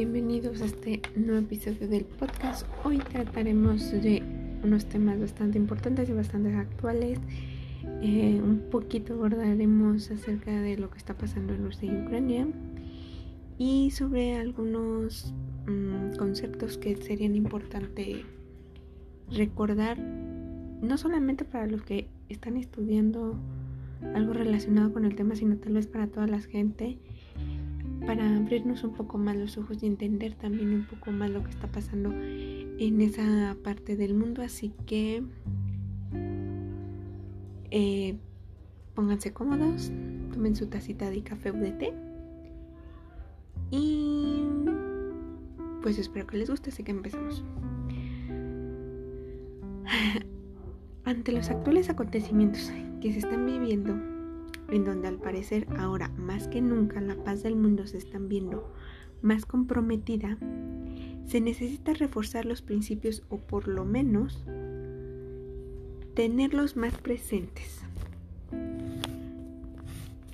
bienvenidos a este nuevo episodio del podcast. Hoy trataremos de unos temas bastante importantes y bastante actuales. Eh, un poquito abordaremos acerca de lo que está pasando en Rusia y Ucrania y sobre algunos mm, conceptos que serían importantes recordar, no solamente para los que están estudiando algo relacionado con el tema, sino tal vez para toda la gente para abrirnos un poco más los ojos y entender también un poco más lo que está pasando en esa parte del mundo. Así que eh, pónganse cómodos, tomen su tacita de café o de té y pues espero que les guste, así que empezamos. Ante los actuales acontecimientos que se están viviendo en donde al parecer ahora más que nunca la paz del mundo se están viendo más comprometida, se necesita reforzar los principios o por lo menos tenerlos más presentes.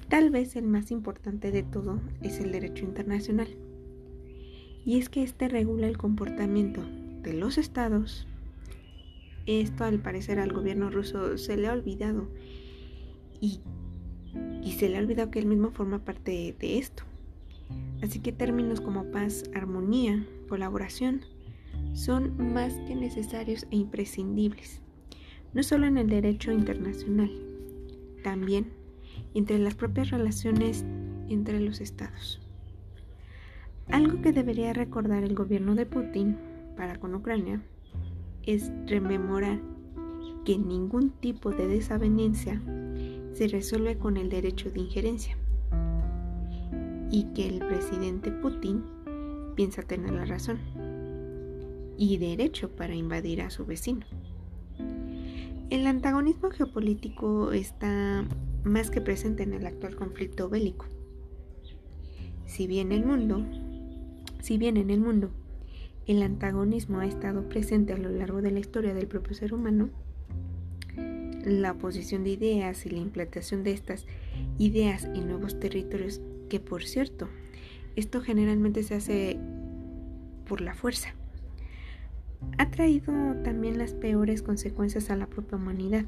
Tal vez el más importante de todo es el derecho internacional. Y es que este regula el comportamiento de los estados. Esto al parecer al gobierno ruso se le ha olvidado y y se le ha olvidado que él mismo forma parte de, esto. Así que términos como paz, armonía, colaboración son más que necesarios e imprescindibles, no solo en el derecho internacional, también entre las propias relaciones entre los estados. Algo que debería recordar el gobierno de Putin para con Ucrania es rememorar que ningún tipo de desavenencia se resuelve con el derecho de injerencia y que el presidente Putin piensa tener la razón y derecho para invadir a su vecino. El antagonismo geopolítico está más que presente en el actual conflicto bélico. Si bien el mundo, si bien en el mundo el antagonismo ha estado presente a lo largo de la historia del propio ser humano, la oposición de ideas y la implantación de estas ideas en nuevos territorios, que por cierto, esto generalmente se hace por la fuerza, ha traído también las peores consecuencias a la propia humanidad.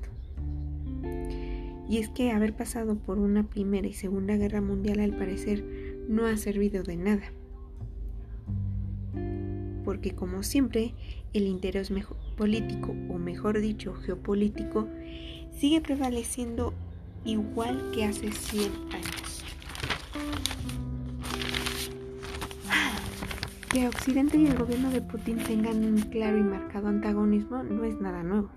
Y es que haber pasado por una primera y segunda guerra mundial al parecer no ha servido de nada. Porque como siempre, el interés político, o mejor dicho, geopolítico, sigue prevaleciendo igual que hace 100 años. Que Occidente y el gobierno de Putin tengan un claro y marcado antagonismo no es nada nuevo.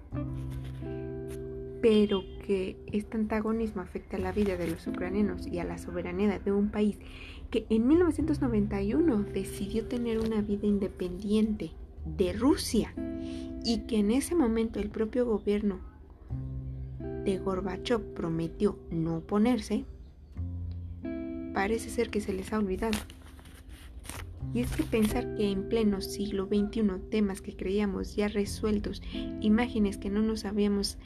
Pero que este antagonismo afecte a la vida de los ucranianos y a la soberanía de un país que en 1991 decidió tener una vida independiente de Rusia y que en ese momento el propio gobierno de Gorbachev prometió no oponerse, parece ser que se les ha olvidado. Y es que pensar que en pleno siglo XXI temas que creíamos ya resueltos, imágenes que no nos habíamos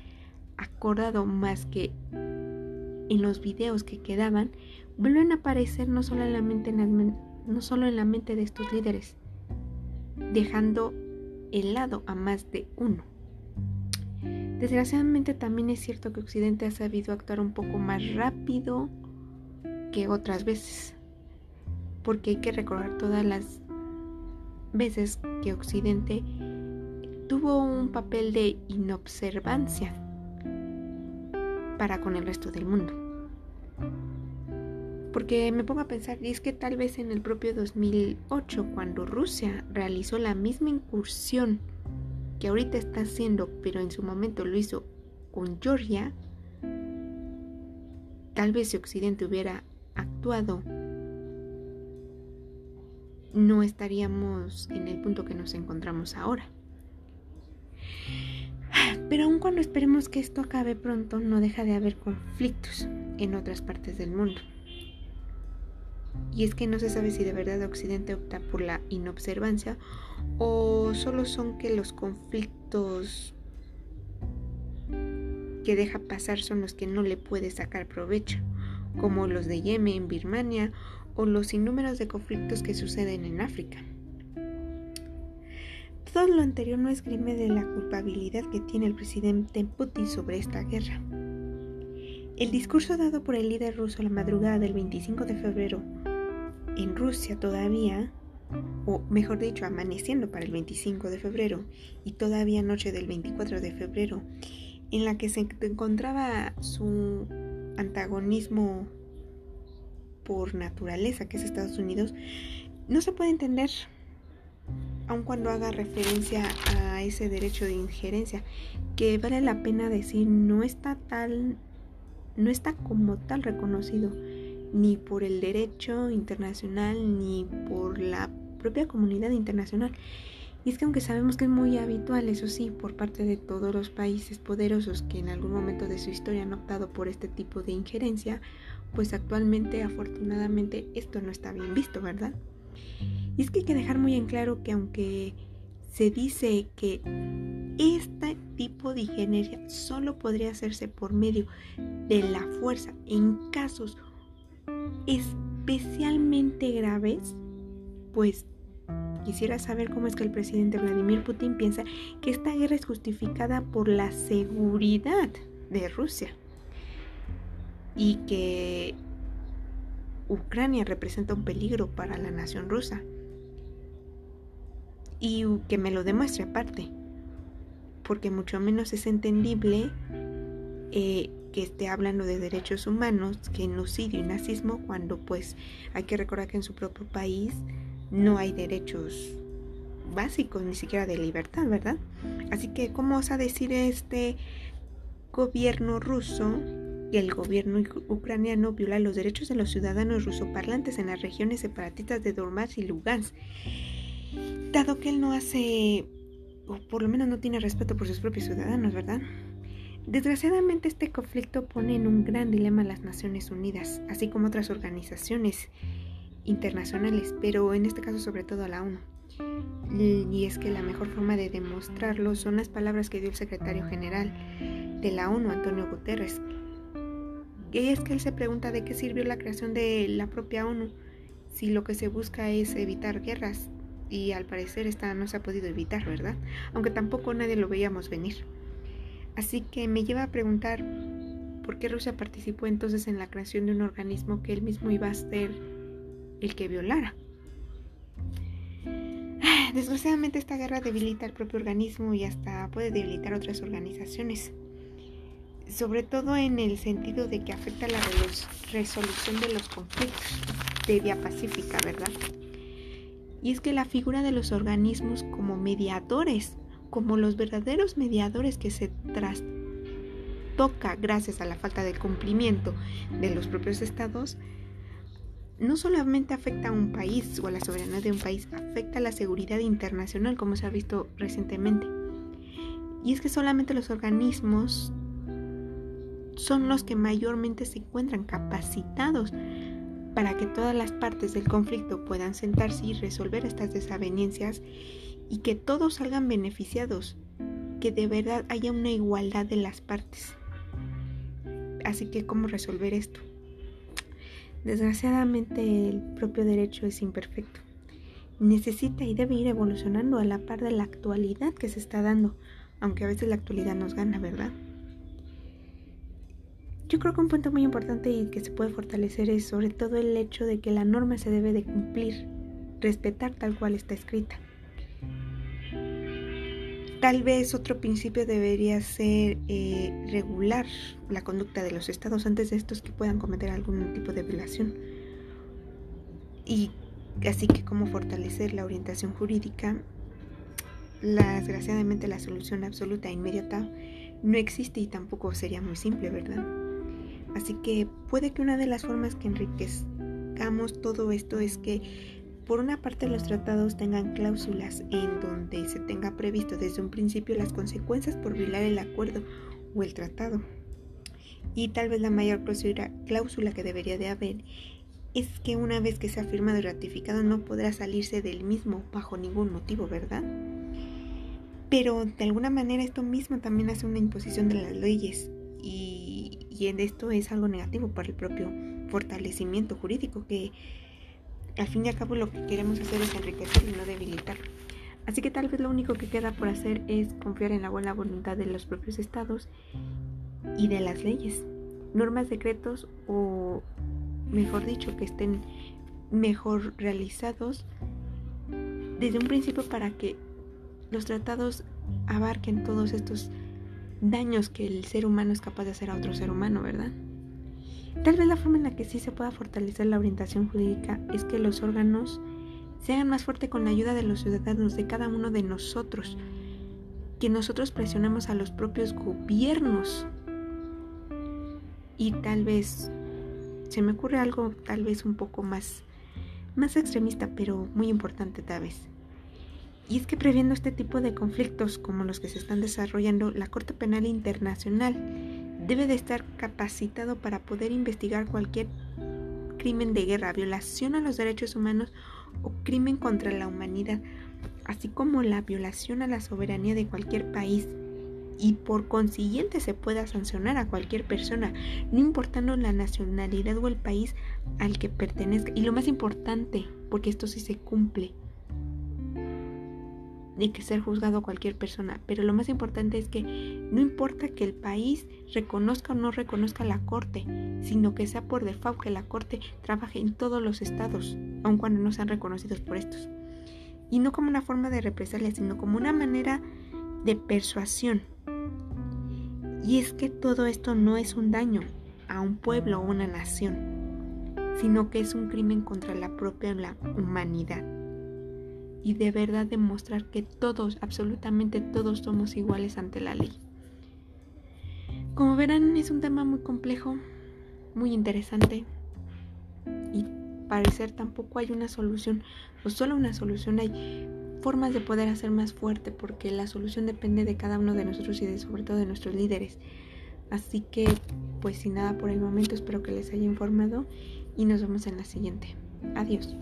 acordado más que en los videos que quedaban, vuelven a aparecer no solo en la mente, no solo en la mente de estos líderes, dejando helado a más de uno. Desgraciadamente también es cierto que Occidente ha sabido actuar un poco más rápido que otras veces, porque hay que recordar todas las veces que Occidente tuvo un papel de inobservancia para con el resto del mundo. Porque me pongo a pensar, y es que tal vez en el propio 2008, cuando Rusia realizó la misma incursión que ahorita está haciendo, pero en su momento lo hizo con Georgia, tal vez si Occidente hubiera actuado, no estaríamos en el punto que nos encontramos ahora. Pero aun cuando esperemos que esto acabe pronto, no deja de haber conflictos en otras partes del mundo. Y es que no se sabe si de verdad Occidente opta por la inobservancia o solo son que los conflictos que deja pasar son los que no le puede sacar provecho, como los de Yemen, Birmania o los sinnúmeros de conflictos que suceden en África. Todo lo anterior no esgrime de la culpabilidad que tiene el presidente Putin sobre esta guerra. El discurso dado por el líder ruso la madrugada del 25 de febrero en Rusia todavía, o mejor dicho, amaneciendo para el 25 de febrero y todavía noche del 24 de febrero, en la que se encontraba su antagonismo por naturaleza, que es Estados Unidos, no se puede entender aun cuando haga referencia a ese derecho de injerencia, que vale la pena decir no está tal, no está como tal reconocido ni por el derecho internacional ni por la propia comunidad internacional. Y es que aunque sabemos que es muy habitual, eso sí, por parte de todos los países poderosos que en algún momento de su historia han optado por este tipo de injerencia, pues actualmente afortunadamente esto no está bien visto, ¿verdad? Y es que hay que dejar muy en claro que aunque se dice que este tipo de ingeniería solo podría hacerse por medio de la fuerza en casos especialmente graves, pues quisiera saber cómo es que el presidente Vladimir Putin piensa que esta guerra es justificada por la seguridad de Rusia y que Ucrania representa un peligro para la nación rusa. Y que me lo demuestre aparte, porque mucho menos es entendible eh, que esté hablando de derechos humanos, genocidio y nazismo, cuando pues hay que recordar que en su propio país no hay derechos básicos, ni siquiera de libertad, ¿verdad? Así que, ¿cómo osa decir este gobierno ruso y el gobierno ucraniano viola los derechos de los ciudadanos rusoparlantes en las regiones separatistas de Donbass y Lugansk? dado que él no hace, o por lo menos no tiene respeto por sus propios ciudadanos, ¿verdad? Desgraciadamente este conflicto pone en un gran dilema a las Naciones Unidas, así como otras organizaciones internacionales, pero en este caso sobre todo a la ONU. Y es que la mejor forma de demostrarlo son las palabras que dio el secretario general de la ONU, Antonio Guterres. Y es que él se pregunta de qué sirvió la creación de la propia ONU si lo que se busca es evitar guerras y al parecer esta no se ha podido evitar, ¿verdad? Aunque tampoco nadie lo veíamos venir. Así que me lleva a preguntar por qué Rusia participó entonces en la creación de un organismo que él mismo iba a ser el que violara. Desgraciadamente esta guerra debilita el propio organismo y hasta puede debilitar otras organizaciones, sobre todo en el sentido de que afecta la resolución de los conflictos de vía pacífica, ¿verdad? Y es que la figura de los organismos como mediadores, como los verdaderos mediadores que se trastoca gracias a la falta de cumplimiento de los propios estados, no solamente afecta a un país o a la soberanía de un país, afecta a la seguridad internacional, como se ha visto recientemente. Y es que solamente los organismos son los que mayormente se encuentran capacitados para que todas las partes del conflicto puedan sentarse y resolver estas desavenencias y que todos salgan beneficiados, que de verdad haya una igualdad de las partes. Así que, ¿cómo resolver esto? Desgraciadamente el propio derecho es imperfecto. Necesita y debe ir evolucionando a la par de la actualidad que se está dando, aunque a veces la actualidad nos gana, ¿verdad? Yo creo que un punto muy importante y que se puede fortalecer es sobre todo el hecho de que la norma se debe de cumplir, respetar tal cual está escrita. Tal vez otro principio debería ser eh, regular la conducta de los estados antes de estos que puedan cometer algún tipo de violación. Y así que cómo fortalecer la orientación jurídica. La, desgraciadamente la solución absoluta e inmediata no existe y tampoco sería muy simple, ¿verdad? Así que puede que una de las formas que enriquezcamos todo esto es que por una parte los tratados tengan cláusulas en donde se tenga previsto desde un principio las consecuencias por violar el acuerdo o el tratado. Y tal vez la mayor cláusula que debería de haber es que una vez que sea firmado y ratificado no podrá salirse del mismo bajo ningún motivo, ¿verdad? Pero de alguna manera esto mismo también hace una imposición de las leyes y y esto es algo negativo para el propio fortalecimiento jurídico que al fin y al cabo lo que queremos hacer es enriquecer y no debilitar. Así que tal vez lo único que queda por hacer es confiar en la buena voluntad de los propios estados y de las leyes, normas, decretos o, mejor dicho, que estén mejor realizados desde un principio para que los tratados abarquen todos estos daños que el ser humano es capaz de hacer a otro ser humano, ¿verdad? Tal vez la forma en la que sí se pueda fortalecer la orientación jurídica es que los órganos se hagan más fuerte con la ayuda de los ciudadanos, de cada uno de nosotros, que nosotros presionemos a los propios gobiernos. Y tal vez se me ocurre algo tal vez un poco más más extremista, pero muy importante tal vez. Y es que previendo este tipo de conflictos como los que se están desarrollando, la Corte Penal Internacional debe de estar capacitado para poder investigar cualquier crimen de guerra, violación a los derechos humanos o crimen contra la humanidad, así como la violación a la soberanía de cualquier país y por consiguiente se pueda sancionar a cualquier persona, no importando la nacionalidad o el país al que pertenezca. Y lo más importante, porque esto sí se cumple, de que ser juzgado cualquier persona, pero lo más importante es que no importa que el país reconozca o no reconozca la corte, sino que sea por default que la corte trabaje en todos los estados, aun cuando no sean reconocidos por estos. Y no como una forma de represalia, sino como una manera de persuasión y es que todo esto no es un daño a un pueblo o una nación, sino que es un crimen contra la propia humanidad. Y de verdad demostrar que todos, absolutamente todos somos iguales ante la ley. Como verán, es un tema muy complejo, muy interesante. Y parecer tampoco hay una solución, o solo una solución hay formas de poder hacer más fuerte porque la solución depende de cada uno de nosotros y de, sobre todo de nuestros líderes. Así que, pues sin nada por el momento, espero que les haya informado y nos vemos en la siguiente. Adiós.